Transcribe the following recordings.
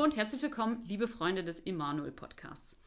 Hallo und herzlich willkommen, liebe Freunde des Emanuel Podcasts.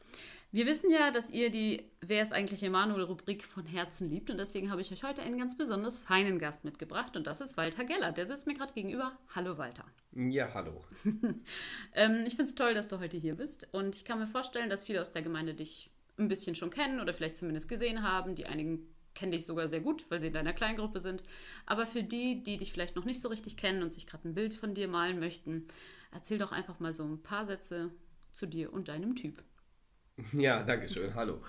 Wir wissen ja, dass ihr die Wer ist eigentlich Emanuel-Rubrik von Herzen liebt und deswegen habe ich euch heute einen ganz besonders feinen Gast mitgebracht und das ist Walter Gellert. Der sitzt mir gerade gegenüber. Hallo Walter. Ja, hallo. ähm, ich finde es toll, dass du heute hier bist und ich kann mir vorstellen, dass viele aus der Gemeinde dich ein bisschen schon kennen oder vielleicht zumindest gesehen haben. Die einigen kennen dich sogar sehr gut, weil sie in deiner Kleingruppe sind. Aber für die, die dich vielleicht noch nicht so richtig kennen und sich gerade ein Bild von dir malen möchten, erzähl doch einfach mal so ein paar Sätze zu dir und deinem Typ. Ja, danke schön. Hallo.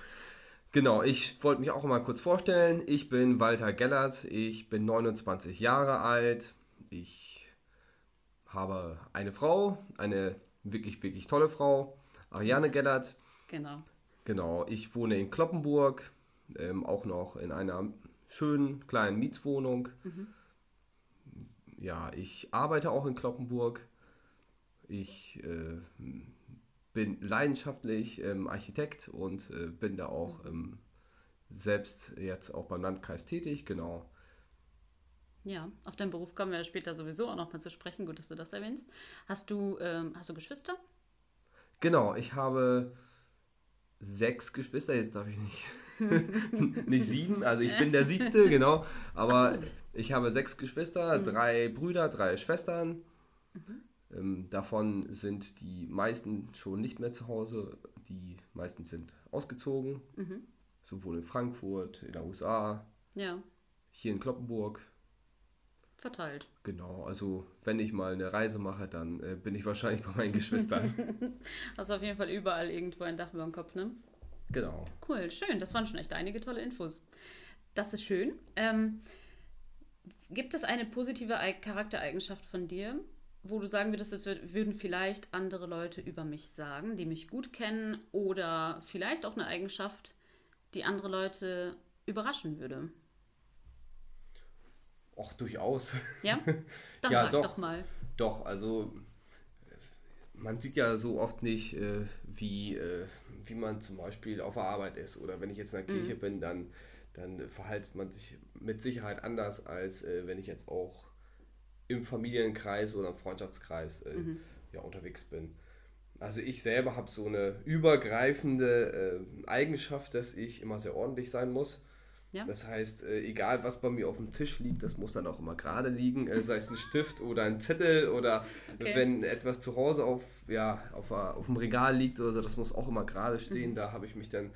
Genau, ich wollte mich auch mal kurz vorstellen. Ich bin Walter Gellert, ich bin 29 Jahre alt. Ich habe eine Frau, eine wirklich, wirklich tolle Frau, Ariane Gellert. Genau. Genau, ich wohne in Kloppenburg, ähm, auch noch in einer schönen kleinen Mietswohnung. Mhm. Ja, ich arbeite auch in Kloppenburg. Ich äh, bin leidenschaftlich ähm, Architekt und äh, bin da auch ähm, selbst jetzt auch beim Landkreis tätig, genau. Ja, auf deinen Beruf kommen wir später sowieso auch noch mal zu sprechen. Gut, dass du das erwähnst. Hast du, ähm, hast du Geschwister? Genau, ich habe sechs Geschwister, jetzt darf ich nicht, nicht sieben, also ich bin der siebte, genau. Aber so. ich habe sechs Geschwister, mhm. drei Brüder, drei Schwestern. Mhm. Ähm, davon sind die meisten schon nicht mehr zu Hause. Die meisten sind ausgezogen. Mhm. Sowohl in Frankfurt, in den USA, ja. hier in Kloppenburg. Verteilt. Genau, also wenn ich mal eine Reise mache, dann äh, bin ich wahrscheinlich bei meinen Geschwistern. Hast auf jeden Fall überall irgendwo ein Dach über dem Kopf, ne? Genau. Cool, schön. Das waren schon echt einige tolle Infos. Das ist schön. Ähm, gibt es eine positive Charaktereigenschaft von dir, wo du sagen würdest, das würden vielleicht andere Leute über mich sagen, die mich gut kennen, oder vielleicht auch eine Eigenschaft, die andere Leute überraschen würde? Och, durchaus. Ja? Dann ja, doch, doch mal. Doch, also man sieht ja so oft nicht, äh, wie, äh, wie man zum Beispiel auf der Arbeit ist. Oder wenn ich jetzt in der Kirche mhm. bin, dann, dann verhaltet man sich mit Sicherheit anders, als äh, wenn ich jetzt auch im Familienkreis oder im Freundschaftskreis äh, mhm. ja, unterwegs bin. Also ich selber habe so eine übergreifende äh, Eigenschaft, dass ich immer sehr ordentlich sein muss. Ja. Das heißt, äh, egal was bei mir auf dem Tisch liegt, das muss dann auch immer gerade liegen, äh, sei es ein Stift oder ein Zettel oder okay. wenn etwas zu Hause auf, ja, auf, auf dem Regal liegt oder so, das muss auch immer gerade stehen. Mhm. Da habe ich mich dann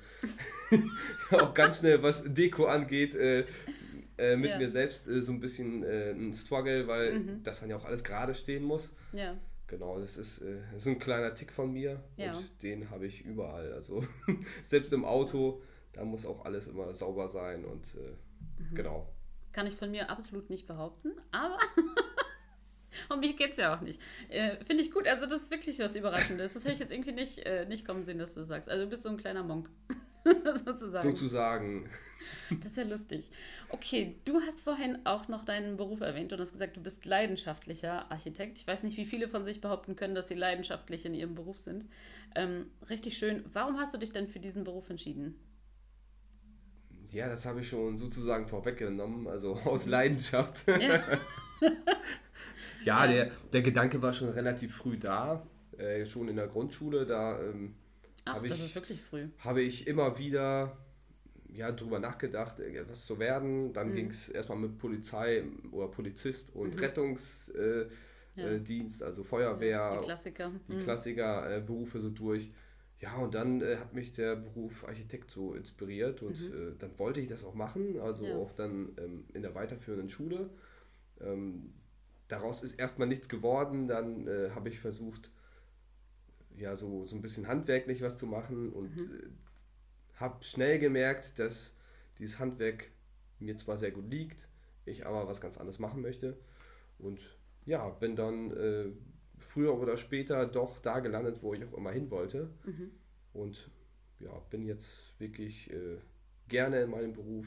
auch ganz schnell, was Deko angeht, äh, mit ja. mir selbst äh, so ein bisschen äh, ein Struggle, weil mhm. das dann ja auch alles gerade stehen muss. Ja. Genau, das ist, äh, das ist ein kleiner Tick von mir ja. und den habe ich überall. Also selbst im Auto, da muss auch alles immer sauber sein und äh, mhm. genau. Kann ich von mir absolut nicht behaupten, aber um mich geht es ja auch nicht. Äh, Finde ich gut, also das ist wirklich was Überraschendes. Das hätte ich jetzt irgendwie nicht, nicht kommen sehen, dass du das sagst. Also du bist so ein kleiner Monk. Sozusagen. Sozusagen. Das ist ja lustig. Okay, du hast vorhin auch noch deinen Beruf erwähnt und hast gesagt, du bist leidenschaftlicher Architekt. Ich weiß nicht, wie viele von sich behaupten können, dass sie leidenschaftlich in ihrem Beruf sind. Ähm, richtig schön. Warum hast du dich denn für diesen Beruf entschieden? Ja, das habe ich schon sozusagen vorweggenommen, also aus Leidenschaft. Ja, ja der, der Gedanke war schon relativ früh da, äh, schon in der Grundschule. Da ähm, habe ich, Habe ich immer wieder ja, drüber nachgedacht, äh, was zu werden. Dann mhm. ging es erstmal mit Polizei oder Polizist und mhm. Rettungsdienst, äh, ja. äh, also Feuerwehr. Die Klassiker. Die mhm. Klassiker-Berufe äh, so durch. Ja, und dann äh, hat mich der Beruf Architekt so inspiriert und mhm. äh, dann wollte ich das auch machen, also ja. auch dann ähm, in der weiterführenden Schule. Ähm, daraus ist erstmal nichts geworden, dann habe ich versucht, ja, so, so ein bisschen handwerklich was zu machen und mhm habe schnell gemerkt, dass dieses Handwerk mir zwar sehr gut liegt, ich aber was ganz anderes machen möchte. Und ja, bin dann äh, früher oder später doch da gelandet, wo ich auch immer hin wollte. Mhm. Und ja, bin jetzt wirklich äh, gerne in meinem Beruf,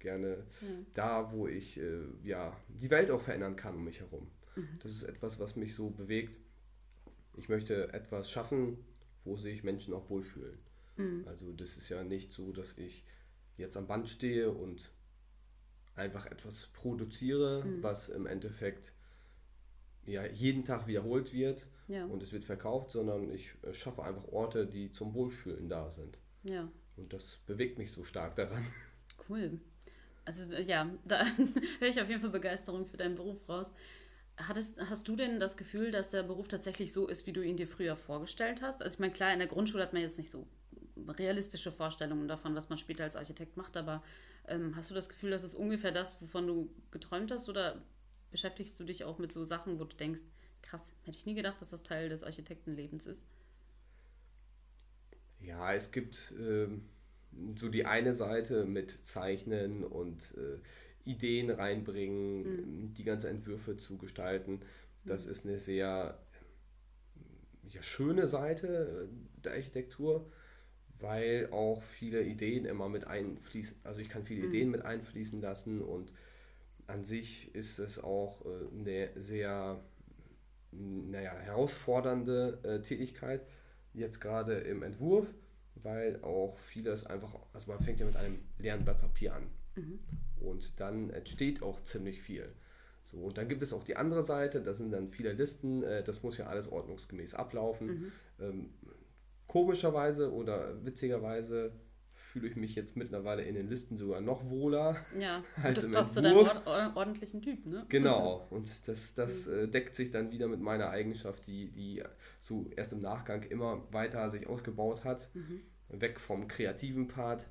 gerne mhm. da, wo ich äh, ja, die Welt auch verändern kann um mich herum. Mhm. Das ist etwas, was mich so bewegt. Ich möchte etwas schaffen, wo sich Menschen auch wohlfühlen. Mhm. Also das ist ja nicht so, dass ich jetzt am Band stehe und einfach etwas produziere, mhm. was im Endeffekt ja, jeden Tag wiederholt wird Ja. und es wird verkauft, sondern ich äh, schaffe einfach Orte, die zum Wohlfühlen da sind. Ja. Und das bewegt mich so stark daran. Cool. Also äh, ja, da höre ich auf jeden Fall Begeisterung für deinen Beruf raus. Hattest, hast du denn das Gefühl, dass der Beruf tatsächlich so ist, wie du ihn dir früher vorgestellt hast? Also ich meine, klar, in der Grundschule hat man jetzt nicht so realistische Vorstellungen davon, was man später als Architekt macht, aber ähm, hast du das Gefühl, das ist ungefähr das, wovon du geträumt hast? Oder beschäftigst du dich auch mit so Sachen, wo du denkst, krass, hätte ich nie gedacht, dass das Teil des Architektenlebens ist? Ja, es gibt ähm, so die eine Seite mit Zeichnen und äh, Ideen reinbringen, die ganzen Entwürfe zu gestalten. Das ist eine sehr ja, schöne Seite der Architektur, weil auch viele Ideen immer mit einfließen, also ich kann viele Ideen mit einfließen lassen und an sich ist es auch äh, eine sehr naja, herausfordernde äh, Tätigkeit, jetzt gerade im Entwurf, weil auch vieles einfach, also man fängt ja mit einem leeren Blatt Papier an und dann entsteht auch ziemlich viel. So, und dann gibt es auch die andere Seite, da sind dann viele Listen, äh, das muss ja alles ordnungsgemäß ablaufen. Ähm, komischerweise oder witzigerweise fühle ich mich jetzt mittlerweile in den Listen sogar noch wohler. Ja, Als das im passt zu deinem Entwurf. ord or- ordentlichen Typ, ne? Genau, und das, das äh, deckt sich dann wieder mit meiner Eigenschaft, die, die so erst im Nachgang immer weiter sich ausgebaut hat. Weg vom kreativen Part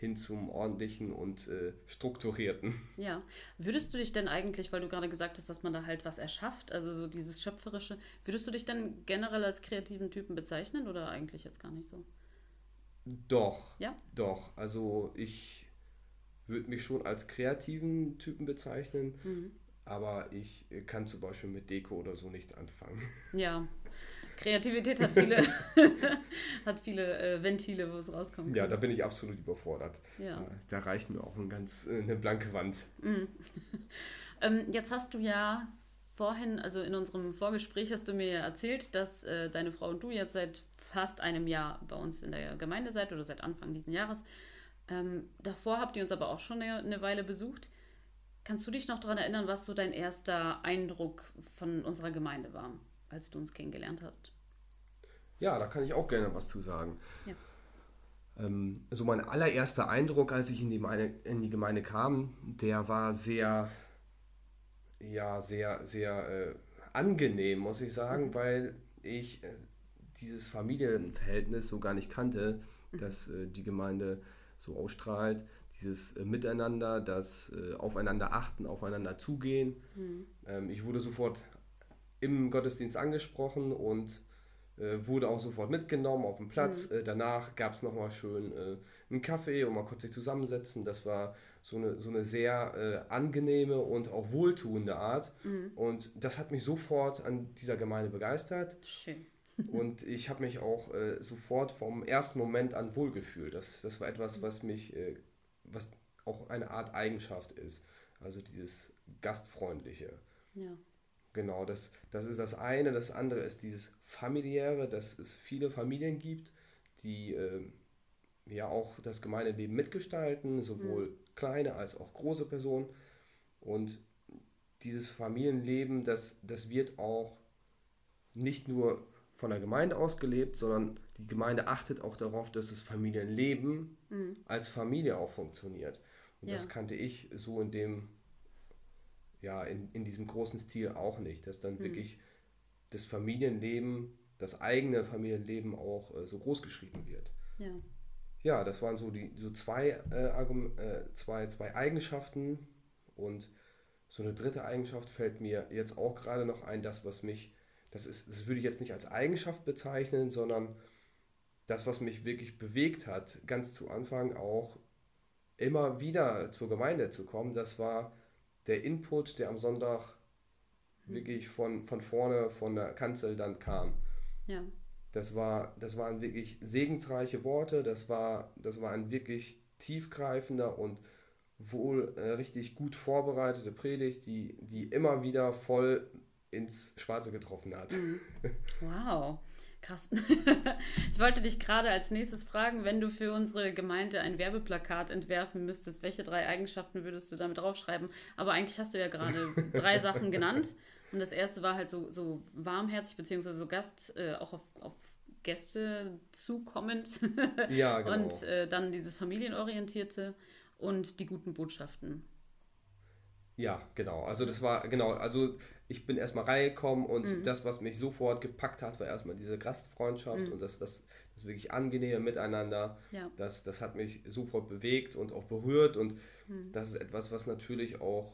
hin zum ordentlichen und äh, strukturierten. Ja. Würdest du dich denn eigentlich, weil du gerade gesagt hast, dass man da halt was erschafft, also so dieses Schöpferische, würdest du dich denn generell als kreativen Typen bezeichnen oder eigentlich jetzt gar nicht so? Doch, Ja? doch. Also ich würde mich schon als kreativen Typen bezeichnen, Mhm. aber ich äh, kann zum Beispiel mit Deko oder so nichts anfangen. Ja. Kreativität hat viele, hat viele äh, Ventile, wo es rauskommen Ja, da bin ich absolut überfordert. Ja. Da, reicht mir auch ein ganz, äh, eine blanke Wand. Ähm, jetzt hast du ja vorhin, also in unserem Vorgespräch hast du mir ja erzählt, dass äh, deine Frau und du jetzt seit fast einem Jahr bei uns in der Gemeinde seid oder seit Anfang dieses Jahres. Ähm, davor habt ihr uns aber auch schon eine, eine Weile besucht. Kannst du dich noch daran erinnern, was so dein erster Eindruck von unserer Gemeinde war, als du uns kennengelernt hast? Ja, da kann ich auch gerne was zu sagen. Ja. Ähm, so mein allererster Eindruck, als ich in die, meine, in die Gemeinde kam, der war sehr, ja, sehr, sehr äh, angenehm, muss ich sagen, weil ich äh, dieses Familienverhältnis so gar nicht kannte, dass äh, die Gemeinde so ausstrahlt. Dieses äh, Miteinander, das äh, Aufeinander achten, aufeinander zugehen. Ähm, ich wurde sofort im Gottesdienst angesprochen und äh, wurde auch sofort mitgenommen auf den Platz. Äh, danach gab es nochmal schön äh, einen Kaffee und mal kurz sich zusammensetzen. Das war so eine, so eine sehr äh, angenehme und auch wohltuende Art. Und das hat mich sofort an dieser Gemeinde begeistert. Schön. Und ich habe mich auch äh, sofort vom ersten Moment an wohlgefühlt. Das, das war etwas, was mich, äh, was auch eine Art Eigenschaft ist. Also dieses Gastfreundliche. Ja. Genau, das, das ist das eine. Das andere ist dieses familiäre, dass es viele Familien gibt, die ähm, ja auch das Gemeindeleben mitgestalten, sowohl kleine als auch große Personen. Und dieses Familienleben, das, das wird auch nicht nur von der Gemeinde aus gelebt, sondern die Gemeinde achtet auch darauf, dass das Familienleben als Familie auch funktioniert. Und Ja. das kannte ich so in dem ja, in, in diesem großen Stil auch nicht, dass dann wirklich das Familienleben, das eigene Familienleben auch äh, so groß geschrieben wird. Ja. Ja, das waren so die so zwei, äh, äh, zwei, zwei Eigenschaften und so eine dritte Eigenschaft fällt mir jetzt auch gerade noch ein, das, was mich, das ist, das würde ich jetzt nicht als Eigenschaft bezeichnen, sondern das, was mich wirklich bewegt hat, ganz zu Anfang auch immer wieder zur Gemeinde zu kommen, das war der Input, der am Sonntag wirklich von, von vorne, von der Kanzel dann kam. Ja. Das, war, das waren wirklich segensreiche Worte, das war, das war ein wirklich tiefgreifender und wohl äh, richtig gut vorbereitete Predigt, die, die immer wieder voll ins Schwarze getroffen hat. Wow, krass. ich wollte dich gerade als nächstes fragen, wenn du für unsere Gemeinde ein Werbeplakat entwerfen müsstest, welche drei Eigenschaften würdest du damit draufschreiben? Aber eigentlich hast du ja gerade drei Sachen genannt. Und das erste war halt so, so warmherzig, beziehungsweise so Gast, äh, auch auf, auf Gäste zukommend. ja, genau. Und äh, dann dieses familienorientierte und die guten Botschaften. Ja, genau. Also das war, genau, also ich bin erstmal reingekommen und mhm. das, was mich sofort gepackt hat, war erstmal diese Gastfreundschaft mhm. und das, das, das wirklich angenehme Miteinander. Ja. Das, das hat mich sofort bewegt und auch berührt und mhm. das ist etwas, was natürlich auch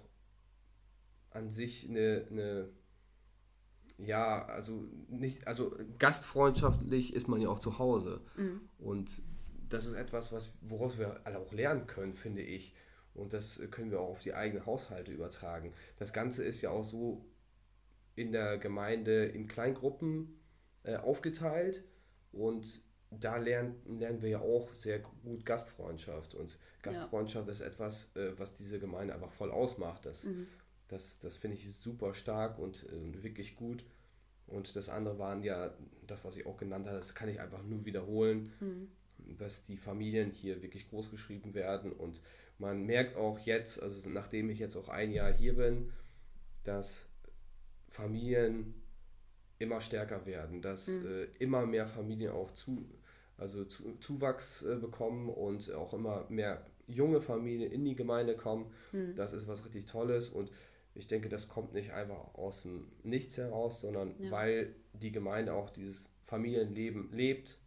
an sich eine, eine ja, also nicht, also gastfreundschaftlich ist man ja auch zu Hause. Mhm. Und das ist etwas, was, woraus wir alle auch lernen können, finde ich. Und das können wir auch auf die eigenen Haushalte übertragen. Das Ganze ist ja auch so in der Gemeinde in Kleingruppen äh, aufgeteilt und da lernen, lernen wir ja auch sehr gut Gastfreundschaft. Und Gastfreundschaft ja. ist etwas, äh, was diese Gemeinde einfach voll ausmacht. Das, mhm. das, das finde ich super stark und äh, wirklich gut. Und das andere waren ja, das, was ich auch genannt habe, das kann ich einfach nur wiederholen, mhm. Dass die Familien hier wirklich groß geschrieben werden und man merkt auch jetzt, also nachdem ich jetzt auch ein Jahr hier bin, dass Familien immer stärker werden, dass mhm. äh, immer mehr Familien auch zu, also zu, Zuwachs äh, bekommen und auch immer mehr junge Familien in die Gemeinde kommen. Mhm. Das ist was richtig Tolles und ich denke, das kommt nicht einfach aus dem Nichts heraus, sondern ja. weil die Gemeinde auch dieses Familienleben lebt,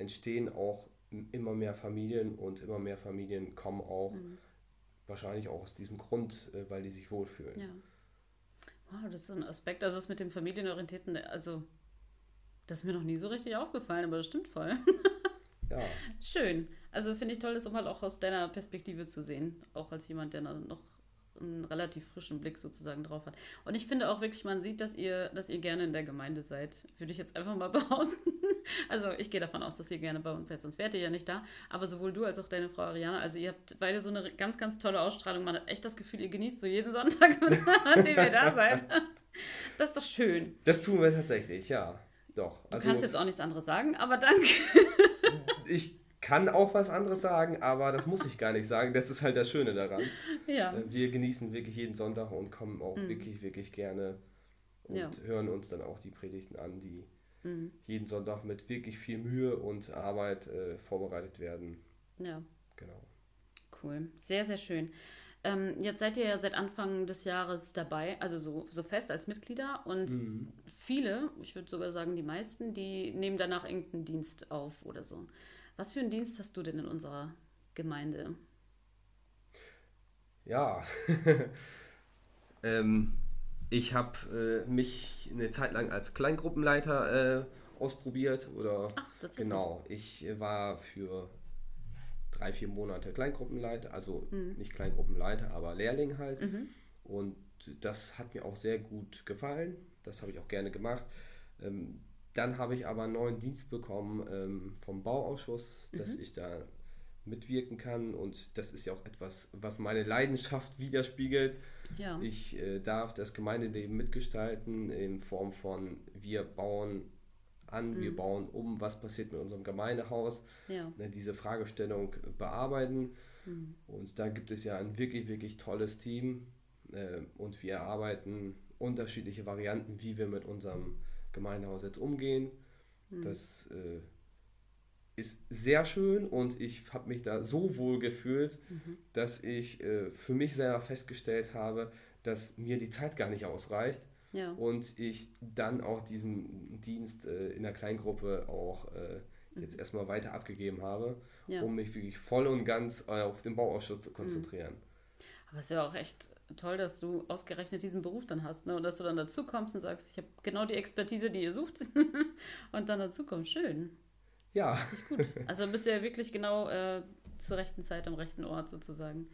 entstehen auch immer mehr Familien und immer mehr Familien kommen auch mhm. wahrscheinlich auch aus diesem Grund, äh, weil die sich wohlfühlen. Ja. Wow, das ist so ein Aspekt, also das mit dem familienorientierten, also das ist mir noch nie so richtig aufgefallen, aber das stimmt voll. ja. Schön. Also finde ich toll, das mal auch aus deiner Perspektive zu sehen, auch als jemand, der noch einen relativ frischen Blick sozusagen drauf hat. Und ich finde auch wirklich, man sieht, dass ihr, dass ihr gerne in der Gemeinde seid. Würde ich jetzt einfach mal behaupten. Also ich gehe davon aus, dass ihr gerne bei uns seid, sonst wärt ihr ja nicht da. Aber sowohl du als auch deine Frau Ariana, also ihr habt beide so eine ganz, ganz tolle Ausstrahlung. Man hat echt das Gefühl, ihr genießt so jeden Sonntag, an dem ihr da seid. Das ist doch schön. Das tun wir tatsächlich, ja. Doch. Du also, kannst jetzt auch nichts anderes sagen, aber danke. Ich kann auch was anderes sagen, aber das muss ich gar nicht sagen. Das ist halt das Schöne daran. Ja. Äh, wir genießen wirklich jeden Sonntag und kommen auch mhm. wirklich, wirklich gerne und ja. hören uns dann auch die Predigten an, die mhm. jeden Sonntag mit wirklich viel Mühe und Arbeit äh, vorbereitet werden. Ja. Genau. Cool. Sehr, sehr schön. Ähm, jetzt seid ihr ja seit Anfang des Jahres dabei, also so, so fest als Mitglieder und mhm. viele, ich würde sogar sagen die meisten, die nehmen danach irgendeinen Dienst auf oder so. Was für einen Dienst hast du denn in unserer Gemeinde? Ja, ähm, ich habe äh, mich eine Zeit lang als Kleingruppenleiter äh, ausprobiert oder Ach, genau. Ich war für drei, vier Monate Kleingruppenleiter, also mhm. nicht Kleingruppenleiter, aber Lehrling halt. Mhm. Und das hat mir auch sehr gut gefallen. Das habe ich auch gerne gemacht. Ähm, dann habe ich aber einen neuen Dienst bekommen ähm, vom Bauausschuss, dass mhm. ich da mitwirken kann und das ist ja auch etwas, was meine Leidenschaft widerspiegelt. Ja. Ich äh, darf das Gemeindeleben mitgestalten in Form von wir bauen an, mhm. wir bauen um, was passiert mit unserem Gemeindehaus, ja. ne, diese Fragestellung bearbeiten mhm. und da gibt es ja ein wirklich, wirklich tolles Team äh, und wir erarbeiten unterschiedliche Varianten, wie wir mit unserem Gemeindehaus jetzt umgehen. Mhm. Das äh, ist sehr schön und ich habe mich da so wohl gefühlt, mhm. dass ich äh, für mich selber festgestellt habe, dass mir die Zeit gar nicht ausreicht. Ja. Und ich dann auch diesen Dienst äh, in der Kleingruppe auch äh, jetzt mhm. erstmal weiter abgegeben habe, ja. um mich wirklich voll und ganz äh, auf den Bauausschuss zu konzentrieren. Aber es ist ja auch echt toll, dass du ausgerechnet diesen Beruf dann hast, ne? Und dass du dann dazu kommst und sagst, ich habe genau die Expertise, die ihr sucht. und dann dazu kommst. Schön. Ja. gut. Also bist du ja wirklich genau äh, zur rechten Zeit am rechten Ort sozusagen.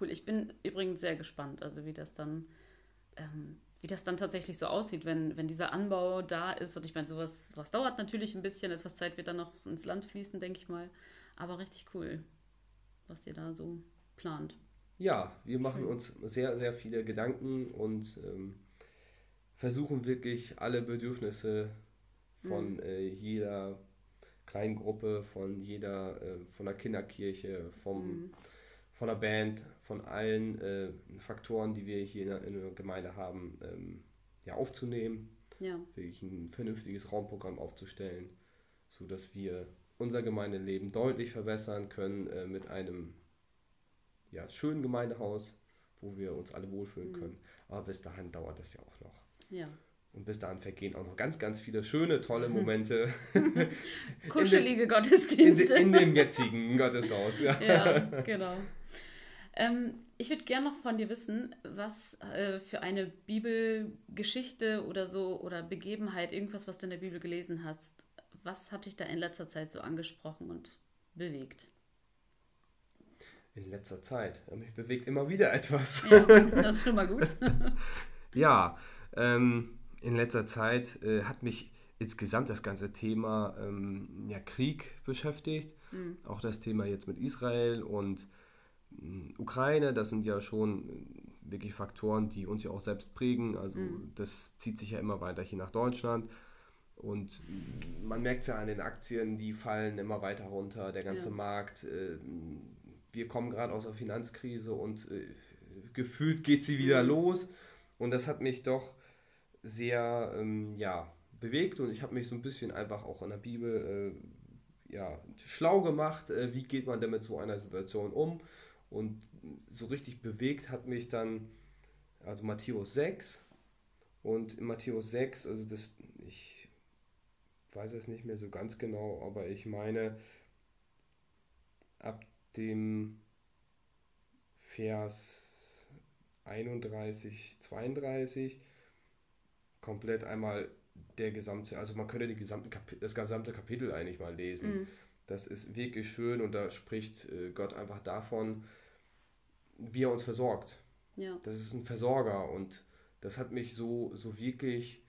Cool. Ich bin übrigens sehr gespannt, also wie das dann, ähm, wie das dann tatsächlich so aussieht, wenn, wenn dieser Anbau da ist. Und ich meine, sowas was dauert natürlich ein bisschen, etwas Zeit wird dann noch ins Land fließen, denke ich mal. Aber richtig cool, was ihr da so plant. Ja, wir machen uns sehr, sehr viele Gedanken und ähm, versuchen wirklich alle Bedürfnisse von mhm. äh, jeder Kleingruppe, von jeder, äh, von der Kinderkirche, vom, mhm. von der Band, von allen äh, Faktoren, die wir hier in der, in der Gemeinde haben, ähm, ja, aufzunehmen, ja. wirklich ein vernünftiges Raumprogramm aufzustellen, sodass wir unser Gemeindeleben deutlich verbessern können äh, mit einem ja, schönen Gemeindehaus, wo wir uns alle wohlfühlen mhm. können. Aber bis dahin dauert das ja auch noch. Ja. Und bis dahin vergehen auch noch ganz, ganz viele schöne, tolle Momente. Kuschelige in Gottesdienste. In, in, dem jetzigen Gotteshaus. Ja, ja genau. Ähm, ich würde gerne noch von dir wissen, was äh, für eine Bibelgeschichte oder so oder Begebenheit, irgendwas, was du in der Bibel gelesen hast, was hat dich da in letzter Zeit so angesprochen und bewegt? In letzter Zeit. Mich bewegt immer wieder etwas. Ja, das ist schon mal gut. ja, ähm, in letzter Zeit äh, hat mich insgesamt das ganze Thema ähm, ja, Krieg beschäftigt. Mhm. Auch das Thema jetzt mit Israel und äh, Ukraine, das sind ja schon äh, wirklich Faktoren, die uns ja auch selbst prägen. Also mhm. das zieht sich ja immer weiter hier nach Deutschland. Und man merkt es ja an den Aktien, die fallen immer weiter runter, der ganze ja. Markt. Äh, wir kommen gerade aus der Finanzkrise und äh, gefühlt geht sie wieder mhm. los. Und das hat mich doch sehr ähm, ja, bewegt und ich habe mich so ein bisschen einfach auch in der Bibel äh, ja, schlau gemacht, äh, wie geht man denn mit so einer Situation um. Und so richtig bewegt hat mich dann, also Matthäus 6. Und in Matthäus 6, also das, ich weiß es nicht mehr so ganz genau, aber ich meine, ab dem Vers 31, 32 komplett einmal der gesamte, also man könnte die gesamte Kapi das gesamte Kapitel eigentlich mal lesen. Mhm. Das ist wirklich schön und da spricht äh, Gott einfach davon, wie er uns versorgt. Ja. Das ist ein Versorger und das hat mich so, so wirklich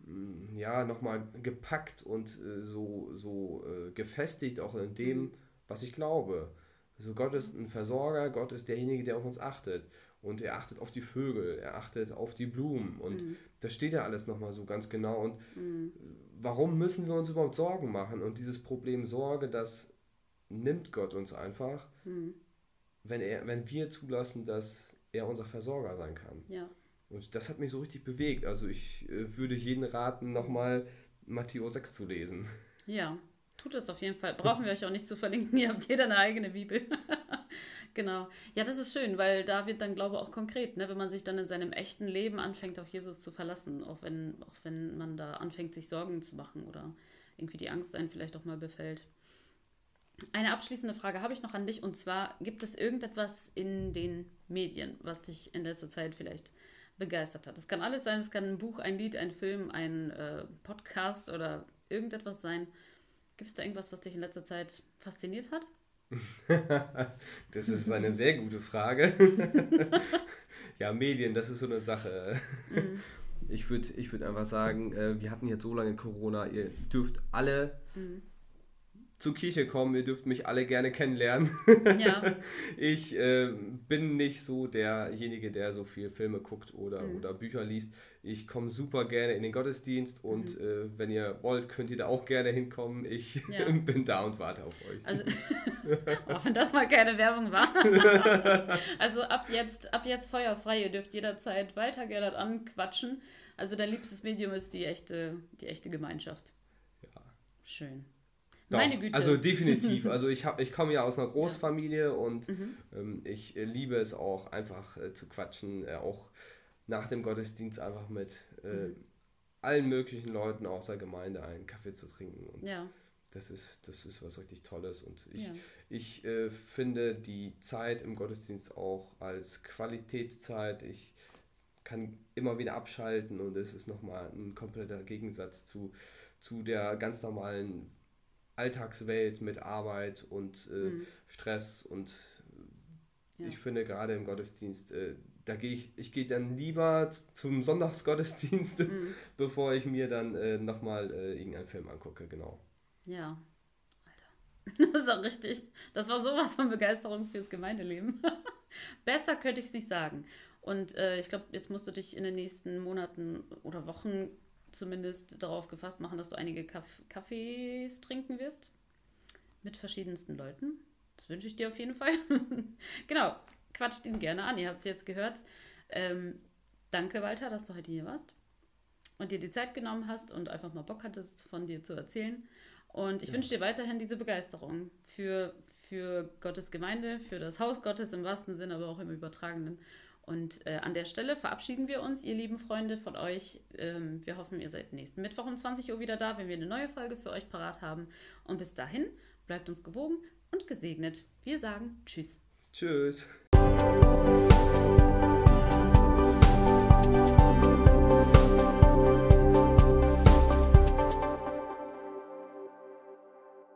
mm, ja, nochmal gepackt und äh, so, so äh, gefestigt, auch in dem, mhm. was ich glaube. Also Gott ist ein Versorger, Gott ist derjenige, der auf uns achtet. Und er achtet auf die Vögel, er achtet auf die Blumen. Und mhm. das steht ja alles nochmal so ganz genau. Und mhm. warum müssen wir uns überhaupt Sorgen machen? Und dieses Problem Sorge, das nimmt Gott uns einfach, mhm. wenn, er, wenn wir zulassen, dass er unser Versorger sein kann. Ja. Und das hat mich so richtig bewegt. Also ich äh, würde jeden raten, nochmal Matthäus 6 zu lesen. Ja, tut es auf jeden Fall. Brauchen wir euch auch nicht zu verlinken. Ihr habt jeder eine eigene Bibel. Genau. Ja, das ist schön, weil da wird dann, glaube ich, auch konkret, ne, wenn man sich dann in seinem echten Leben anfängt, auf Jesus zu verlassen, auch wenn, auch wenn man da anfängt, sich Sorgen zu machen oder irgendwie die Angst einen vielleicht auch mal befällt. Eine abschließende Frage habe ich noch an dich und zwar: Gibt es irgendetwas in den Medien, was dich in letzter Zeit vielleicht begeistert hat? Es kann alles sein, es kann ein Buch, ein Lied, ein Film, ein äh, Podcast oder irgendetwas sein. Gibt es da irgendwas, was dich in letzter Zeit fasziniert hat? das ist eine sehr gute Frage. ja, Medien, das ist so eine Sache. Mhm. Ich würde ich würd einfach sagen, äh, wir hatten jetzt so lange Corona, ihr dürft alle mhm zur Kirche kommen, ihr dürft mich alle gerne kennenlernen. Ja. Ich äh, bin nicht so derjenige, der so viel Filme guckt oder, mhm. oder Bücher liest. Ich komme super gerne in den Gottesdienst und mhm. äh, wenn ihr wollt, könnt ihr da auch gerne hinkommen. Ich ja. bin da und warte auf euch. Also, auch wenn das mal keine Werbung war. also ab jetzt, ab jetzt feuerfrei, ihr dürft jederzeit Walter Gellert anquatschen. Also dein liebstes Medium ist die echte, die echte Gemeinschaft. Ja. Schön. Doch, Meine Güte. Also definitiv. Also ich, ich komme ja aus einer Großfamilie und mhm. ähm, ich äh, liebe es auch einfach äh, zu quatschen, äh, auch nach dem Gottesdienst einfach mit äh, mhm. allen möglichen Leuten aus der Gemeinde einen Kaffee zu trinken. Und ja. das ist, das ist was richtig Tolles. Und ich, ja. ich äh, finde die Zeit im Gottesdienst auch als Qualitätszeit. Ich kann immer wieder abschalten und es ist nochmal ein kompletter Gegensatz zu, zu der ganz normalen Alltagswelt mit Arbeit und äh, mhm. Stress und ja. ich finde gerade im Gottesdienst, äh, da gehe ich, ich gehe dann lieber zum Sonntagsgottesdienst, mhm. bevor ich mir dann äh, nochmal äh, irgendeinen Film angucke, genau. Ja, Alter. Das ist auch richtig. Das war sowas von Begeisterung fürs Gemeindeleben. Besser könnte ich es nicht sagen. Und äh, ich glaube, jetzt musst du dich in den nächsten Monaten oder Wochen zumindest darauf gefasst machen, dass du einige Kaff Kaffees trinken wirst. Mit verschiedensten Leuten. Das wünsche ich dir auf jeden Fall. genau, quatscht ihn gerne an. Ihr habt es jetzt gehört. Ähm, danke, Walter, dass du heute hier warst. und dir die Zeit genommen hast und einfach mal Bock hattest, von dir zu erzählen. Und ich ja. wünsche dir weiterhin diese Begeisterung für, für Gottes Gemeinde, für das Haus Gottes im wahrsten Sinne, aber auch im übertragenen. Und äh, an der Stelle verabschieden wir uns, ihr lieben Freunde, von euch. Ähm, wir hoffen, ihr seid nächsten Mittwoch um 20 Uhr wieder da, wenn wir eine neue Folge für euch parat haben. Und bis dahin, bleibt uns gewogen und gesegnet. Wir sagen Tschüss. Tschüss.